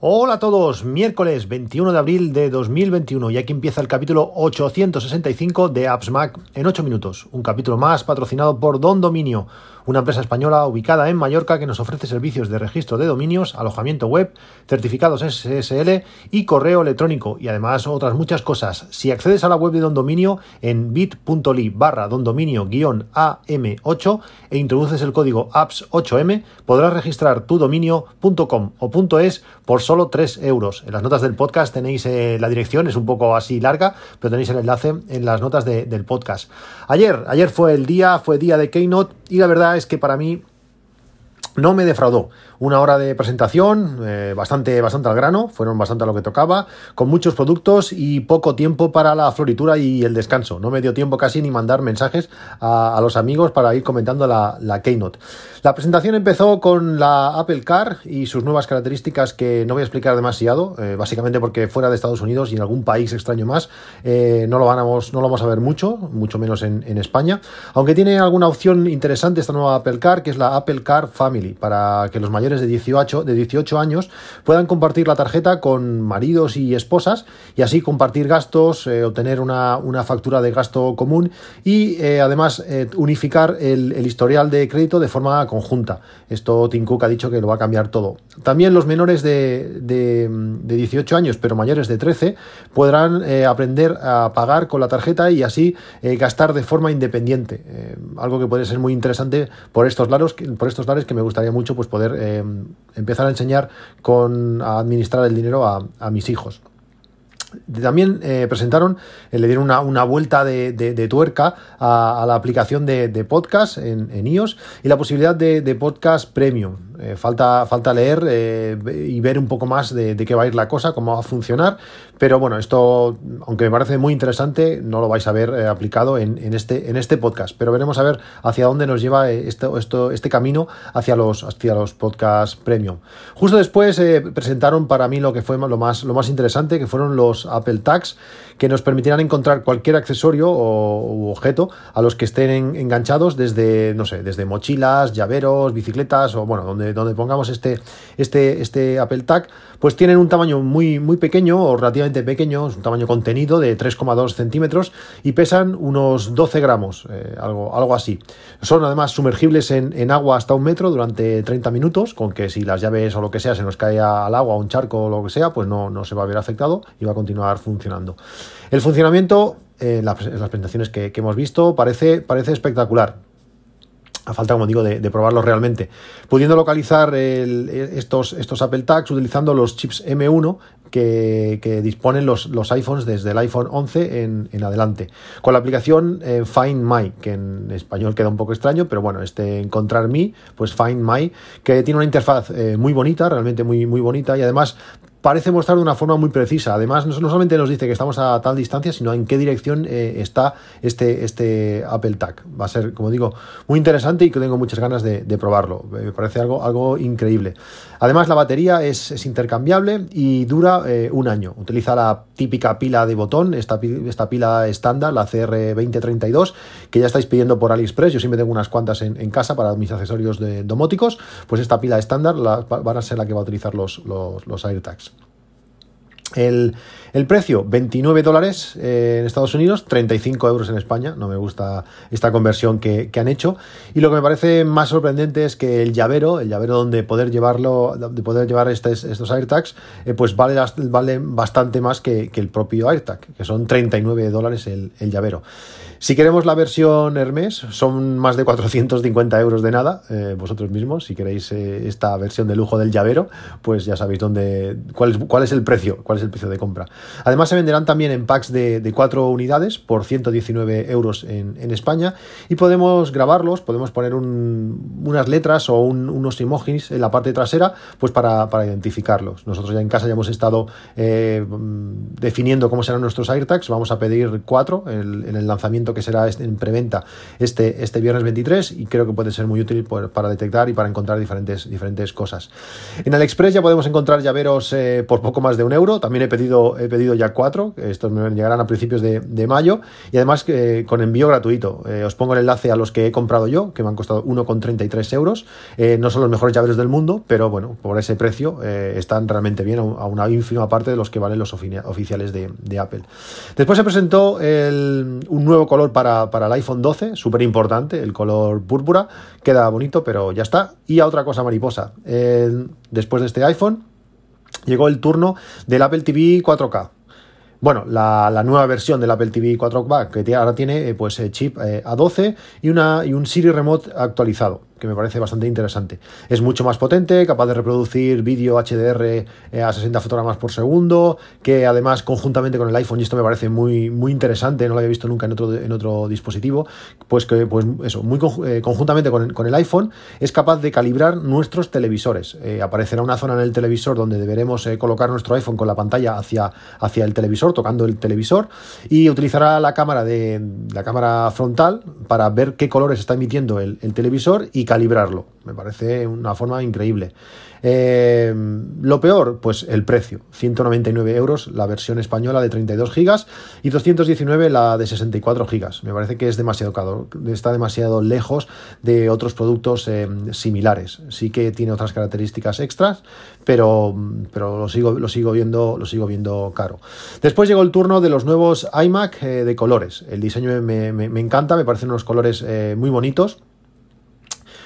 Hola a todos, miércoles 21 de abril de 2021 y aquí empieza el capítulo 865 de Apps Mac en 8 minutos, un capítulo más patrocinado por Don Dominio, una empresa española ubicada en Mallorca que nos ofrece servicios de registro de dominios, alojamiento web, certificados SSL y correo electrónico y además otras muchas cosas. Si accedes a la web de Don Dominio en bit.ly barra dondominio-am8 e introduces el código apps8m, podrás registrar tu dominio.com o .es por solo 3 euros. En las notas del podcast tenéis eh, la dirección, es un poco así larga, pero tenéis el enlace en las notas del podcast. Ayer, ayer fue el día, fue día de Keynote y la verdad es que para mí no me defraudó. Una hora de presentación, eh, bastante, bastante al grano, fueron bastante a lo que tocaba, con muchos productos y poco tiempo para la floritura y el descanso. No me dio tiempo casi ni mandar mensajes a, los amigos para ir comentando la, Keynote. La presentación empezó con la Apple Car y sus nuevas características que no voy a explicar demasiado, eh, básicamente porque fuera de Estados Unidos y en algún país extraño más eh, no, lo vamos, no lo vamos a ver mucho, mucho menos en, en España, aunque tiene alguna opción interesante esta nueva Apple Car, que es la Apple Car Family, para que los mayores de 18, de 18 años puedan compartir la tarjeta con maridos y esposas y así compartir gastos, eh, obtener una, factura de gasto común y eh, además eh, unificar el, historial de crédito de forma conjunta. Esto Tim Cook ha dicho que lo va a cambiar todo. También los menores de, de, 18 años, pero mayores de 13, podrán aprender a pagar con la tarjeta y así gastar de forma independiente. algo que puede ser muy interesante por estos lados, por estos lados que me gustaría mucho pues, poder empezar a enseñar con, a administrar el dinero a, mis hijos. También eh, presentaron, eh, le dieron una, vuelta de, tuerca a, la aplicación de, podcast en, iOS y la posibilidad de, podcast premium. Eh, falta, falta leer y ver un poco más de, qué va a ir la cosa, cómo va a funcionar, pero bueno, esto, aunque me parece muy interesante, no lo vais a ver eh, aplicado en, este, en este podcast. Pero veremos a ver hacia dónde nos lleva eh, esto, esto, este camino hacia los, hacia los podcasts premium. Justo después eh, presentaron para mí lo que fue lo más, lo más interesante, que fueron los Apple Tags, que nos permitirán encontrar cualquier accesorio o objeto a los que estén enganchados desde, no sé, desde mochilas, llaveros, bicicletas o bueno, donde, donde pongamos este, este, este Apple Tag, pues tienen un tamaño muy, muy pequeño o relativamente pequeños, un tamaño contenido de 3,2 centímetros y pesan unos 12 gramos, eh, algo, algo así. Son además sumergibles en, agua hasta un metro durante 30 minutos, con que si las llaves o lo que sea se nos cae al agua, un charco o lo que sea, pues no, no se va a ver afectado y va a continuar funcionando. El funcionamiento, en las, presentaciones que, hemos visto, parece, parece espectacular a falta, como digo, de, probarlo realmente. Pudiendo localizar estos, estos Apple Tags utilizando los chips M1 que, disponen los, los, iPhones desde el iPhone 11 en, adelante. Con la aplicación eh, Find My, que en español queda un poco extraño, pero bueno, este Encontrar Mi, pues Find My, que tiene una interfaz eh, muy bonita, realmente muy, muy bonita, y además parece mostrar de una forma muy precisa. Además, no, solamente nos dice que estamos a tal distancia, sino en qué dirección eh, está este, este Apple Tag. Va a ser, como digo, muy interesante y que tengo muchas ganas de, probarlo. Me parece algo, algo increíble. Además, la batería es, intercambiable y dura eh, un año. Utiliza la típica pila de botón, esta, esta pila estándar, la CR2032, que ya estáis pidiendo por AliExpress. Yo siempre tengo unas cuantas en, casa para mis accesorios de domóticos. Pues esta pila estándar la, van a ser la que va a utilizar los, los, los AirTags. El, precio, 29 dólares eh, en Estados Unidos, 35 euros en España. No me gusta esta conversión que, han hecho. Y lo que me parece más sorprendente es que el llavero, el llavero donde poder llevarlo, de poder llevar estos, estos AirTags, eh, pues vale, vale, bastante más que, el propio AirTag, que son 39 dólares el, el llavero. Si queremos la versión Hermes, son más de 450 euros de nada, eh, vosotros mismos. Si queréis esta versión de lujo del llavero, pues ya sabéis dónde, cuál, es, cuál es el precio, cuál es el precio de compra. Además, se venderán también en packs de, de 4 unidades por 119 euros en, España y podemos grabarlos, podemos poner unas letras o unos emojis en la parte trasera, pues para, identificarlos. Nosotros ya en casa ya hemos estado eh, definiendo cómo serán nuestros AirTags, vamos a pedir cuatro en el lanzamiento que será en preventa este, este viernes 23 y creo que puede ser muy útil para detectar y para encontrar diferentes, diferentes cosas. En AliExpress ya podemos encontrar llaveros eh, por poco más de un euro. También he pedido, pedido ya cuatro. Estos me llegarán a principios de, mayo y además eh, con envío gratuito. Eh, os pongo el enlace a los que he comprado yo, que me han costado 1,33 euros. no son los mejores llaveros del mundo, pero bueno, por ese precio están realmente bien a una ínfima parte de los que valen los oficiales de, Apple. Después se presentó un nuevo color para, para el iPhone 12, súper importante, el color púrpura. Queda bonito, pero ya está. Y a otra cosa mariposa. después de este iPhone, llegó el turno del Apple TV 4K. Bueno, la, nueva versión del Apple TV 4K que ahora tiene eh, pues eh, chip eh, A12 y, una, y un Siri Remote actualizado que me parece bastante interesante. Es mucho más potente, capaz de reproducir vídeo HDR eh, a 60 fotogramas por segundo, que además conjuntamente con el iPhone, y esto me parece muy, muy interesante, no lo había visto nunca en otro, en otro dispositivo, pues que pues eso, muy eh, conjuntamente con, el iPhone es capaz de calibrar nuestros televisores. Eh, aparecerá una zona en el televisor donde deberemos colocar nuestro iPhone con la pantalla hacia, hacia el televisor, tocando el televisor, y utilizará la cámara de la cámara frontal para ver qué colores está emitiendo el, el televisor y calibrarlo. Me parece una forma increíble. Eh, lo peor, pues el precio. 199 euros la versión española de 32 gigas y 219 la de 64 gigas. Me parece que es demasiado caro, está demasiado lejos de otros productos eh, similares. Sí que tiene otras características extras, pero, pero lo, sigo, lo, sigo viendo, lo sigo viendo caro. Después llegó el turno de los nuevos iMac eh, de colores. El diseño me, me, encanta, me parecen unos colores muy bonitos.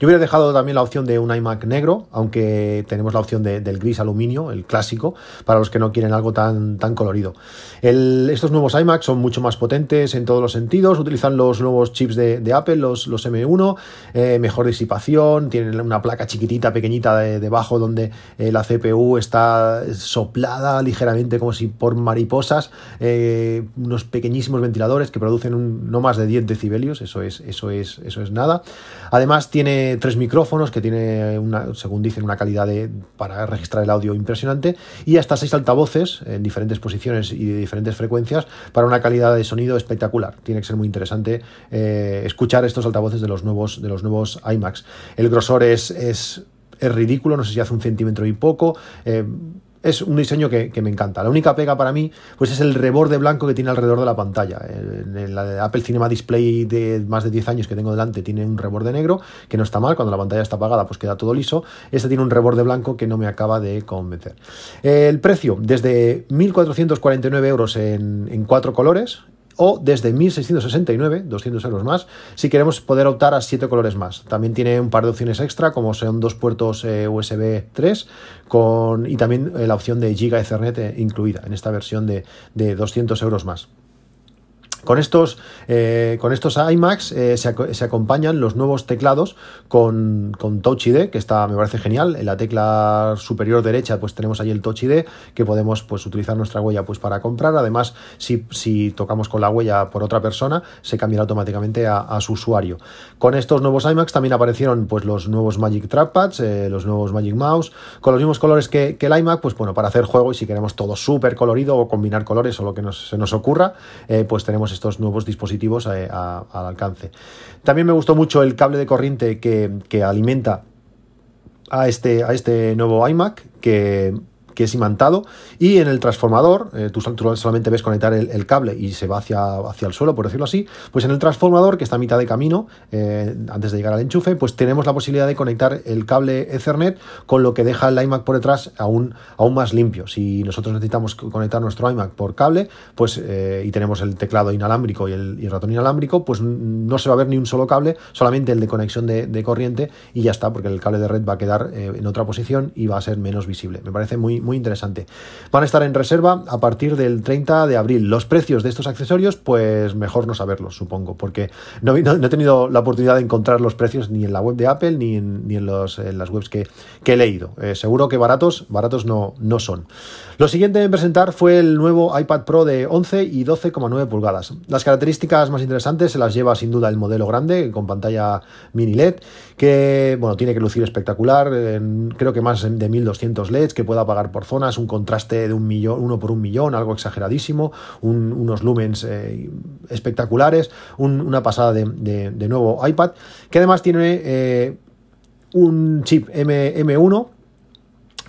Yo hubiera dejado también la opción de un iMac negro, aunque tenemos la opción del gris aluminio, el clásico, para los que no quieren algo tan, tan colorido. estos nuevos iMac son mucho más potentes en todos los sentidos, utilizan los nuevos chips de, Apple, los, los M1, eh, mejor disipación, tienen una placa chiquitita, pequeñita debajo donde eh, la CPU está soplada ligeramente como si por mariposas, eh, unos pequeñísimos ventiladores que producen no más de 10 decibelios, eso es, eso es, eso es nada. Además tiene tres micrófonos que tiene, una, según dicen, una calidad de, para registrar el audio impresionante y hasta seis altavoces en diferentes posiciones y de diferentes frecuencias para una calidad de sonido espectacular. Tiene que ser muy interesante eh, escuchar estos altavoces de los nuevos, de los nuevos iMacs. El grosor es, es, es ridículo, no sé si hace un centímetro y poco. Eh, es un diseño que, me encanta. La única pega para mí pues es el reborde blanco que tiene alrededor de la pantalla. En la Apple Cinema Display de más de 10 años que tengo delante tiene un reborde negro, que no está mal, cuando la pantalla está apagada pues queda todo liso. Este tiene un reborde blanco que no me acaba de convencer. El precio, desde 1.449 euros en cuatro colores, o desde 1669, 200 euros más, si queremos poder optar a 7 colores más. También tiene un par de opciones extra, como son dos puertos eh, USB 3 con, y también eh, la opción de Giga Ethernet eh, incluida en esta versión de, de 200 euros más. Con estos, eh, con estos iMacs eh, se, acompañan los nuevos teclados con, Touch ID, que está, me parece genial. En la tecla superior derecha, pues tenemos ahí el Touch ID, que podemos pues, utilizar nuestra huella pues, para comprar. Además, si, tocamos con la huella por otra persona, se cambiará automáticamente a, su usuario. Con estos nuevos iMacs también aparecieron pues, los nuevos Magic Trackpads, eh, los nuevos Magic Mouse, con los mismos colores que, el iMac, pues bueno, para hacer juego y si queremos todo súper colorido o combinar colores o lo que se nos ocurra, pues tenemos estos nuevos dispositivos eh, al alcance. También me gustó mucho el cable de corriente que, que alimenta a este, a este nuevo iMac, que que es imantado, y en el transformador, eh, tú, solamente ves conectar el, cable y se va hacia, hacia el suelo, por decirlo así, pues en el transformador, que está a mitad de camino, eh, antes de llegar al enchufe, pues tenemos la posibilidad de conectar el cable Ethernet con lo que deja el iMac por detrás aún, aún más limpio. Si nosotros necesitamos conectar nuestro iMac por cable, pues eh, y tenemos el teclado inalámbrico y el, ratón inalámbrico, pues no se va a ver ni un solo cable, solamente el de conexión de, de corriente y ya está, porque el cable de red va a quedar en otra posición y va a ser menos visible. Me parece muy, muy interesante. Van a estar en reserva a partir del 30 de abril. Los precios de estos accesorios, pues mejor no saberlos, supongo, porque no, he tenido la oportunidad de encontrar los precios ni en la web de Apple ni en, ni en las webs que, he leído. Eh, seguro que baratos, baratos no, no son. Lo siguiente en presentar fue el nuevo iPad Pro de 11 y 12,9 pulgadas. Las características más interesantes se las lleva sin duda el modelo grande con pantalla mini LED que bueno, tiene que lucir espectacular, creo que más de 1200 LEDs, que pueda apagar por zonas, un contraste de un millón, uno por un millón, algo exageradísimo, unos lumens eh, espectaculares, una pasada de, nuevo iPad, que además tiene eh, un chip M, M1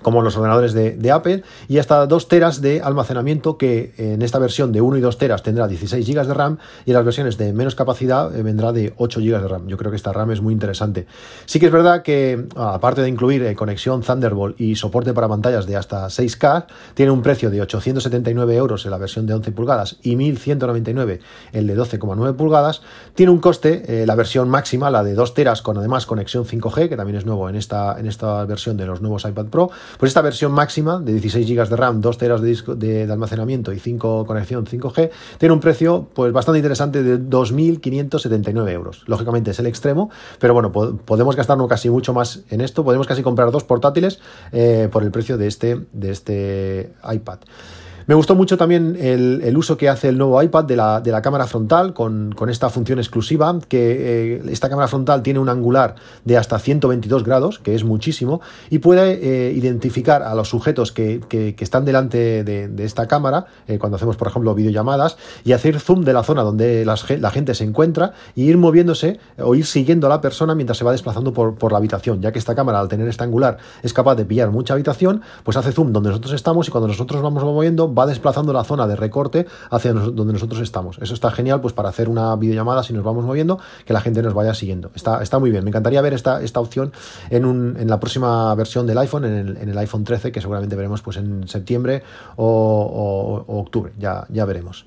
como los ordenadores de, Apple, y hasta 2 teras de almacenamiento que en esta versión de 1 y 2 teras tendrá 16 GB de RAM y en las versiones de menos capacidad eh, vendrá de 8 GB de RAM. Yo creo que esta RAM es muy interesante. Sí que es verdad que, ah, aparte de incluir eh, conexión Thunderbolt y soporte para pantallas de hasta 6K, tiene un precio de 879 euros en la versión de 11 pulgadas y 1199 el de 12,9 pulgadas. Tiene un coste, eh, la versión máxima, la de 2 teras con además conexión 5G, que también es nuevo en esta, en esta versión de los nuevos iPad Pro, pues esta versión máxima de 16 GB de RAM, 2 teras de, disco, de, almacenamiento y 5 conexión 5G tiene un precio pues bastante interesante de 2.579 euros. Lógicamente es el extremo, pero bueno, podemos gastarnos casi mucho más en esto. Podemos casi comprar dos portátiles eh, por el precio de este, de este iPad. Me gustó mucho también el, uso que hace el nuevo iPad de la, de la cámara frontal con, esta función exclusiva, que eh, esta cámara frontal tiene un angular de hasta 122 grados, que es muchísimo, y puede eh, identificar a los sujetos que, están delante de, esta cámara, eh, cuando hacemos, por ejemplo, videollamadas, y hacer zoom de la zona donde la gente se encuentra y ir moviéndose o ir siguiendo a la persona mientras se va desplazando por, por la habitación, ya que esta cámara, al tener este angular, es capaz de pillar mucha habitación, pues hace zoom donde nosotros estamos y cuando nosotros vamos moviendo, va desplazando la zona de recorte hacia donde nosotros estamos. Eso está genial pues para hacer una videollamada si nos vamos moviendo, que la gente nos vaya siguiendo. Está, está muy bien. Me encantaría ver esta, esta opción en, un, en la próxima versión del iPhone, en el, iPhone 13, que seguramente veremos pues en septiembre o, octubre. Ya, ya veremos.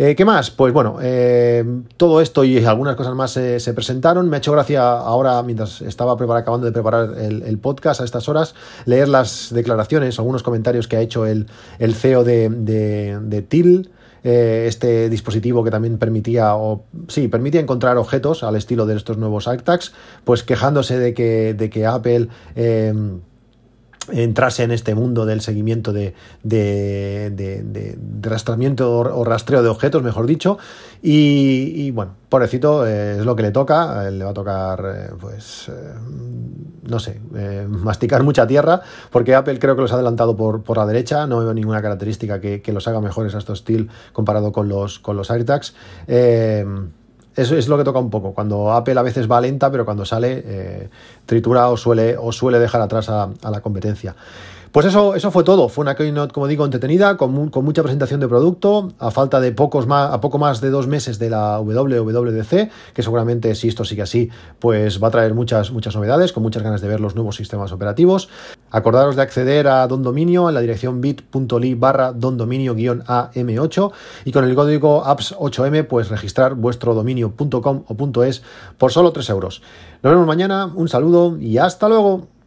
Eh, ¿Qué más? Pues bueno, eh, todo esto y algunas cosas más se presentaron. Me ha hecho gracia ahora, mientras estaba acabando de preparar el, podcast a estas horas, leer las declaraciones, algunos comentarios que ha hecho el, CEO de, de, TIL. Eh, este dispositivo que también permitía, o sí, permitía encontrar objetos al estilo de estos nuevos AirTags, pues quejándose de que, de que Apple entrase en este mundo del seguimiento de, de, de, rastramiento o rastreo de objetos, mejor dicho. Y, bueno, pobrecito, eh, es lo que le toca. le va a tocar, eh, pues, eh, no sé, masticar mucha tierra, porque Apple creo que los ha adelantado por, por la derecha. No veo ninguna característica que, que, los haga mejores a estos Steel comparado con los, con los AirTags. Eso es lo que toca un poco. Cuando Apple a veces va lenta, pero cuando sale, eh, tritura o suele, o suele dejar atrás a, a la competencia. Pues eso, eso fue todo. Fue una keynote, como digo, entretenida, con, con, mucha presentación de producto, a falta de pocos más, a poco más de dos meses de la WWDC, que seguramente si esto sigue así, pues va a traer muchas, muchas novedades, con muchas ganas de ver los nuevos sistemas operativos. Acordaros de acceder a Don Dominio en la dirección bit.ly barra dondominio-am8 y con el código apps8m pues registrar vuestro dominio.com o .es por solo 3 euros. Nos vemos mañana, un saludo y hasta luego.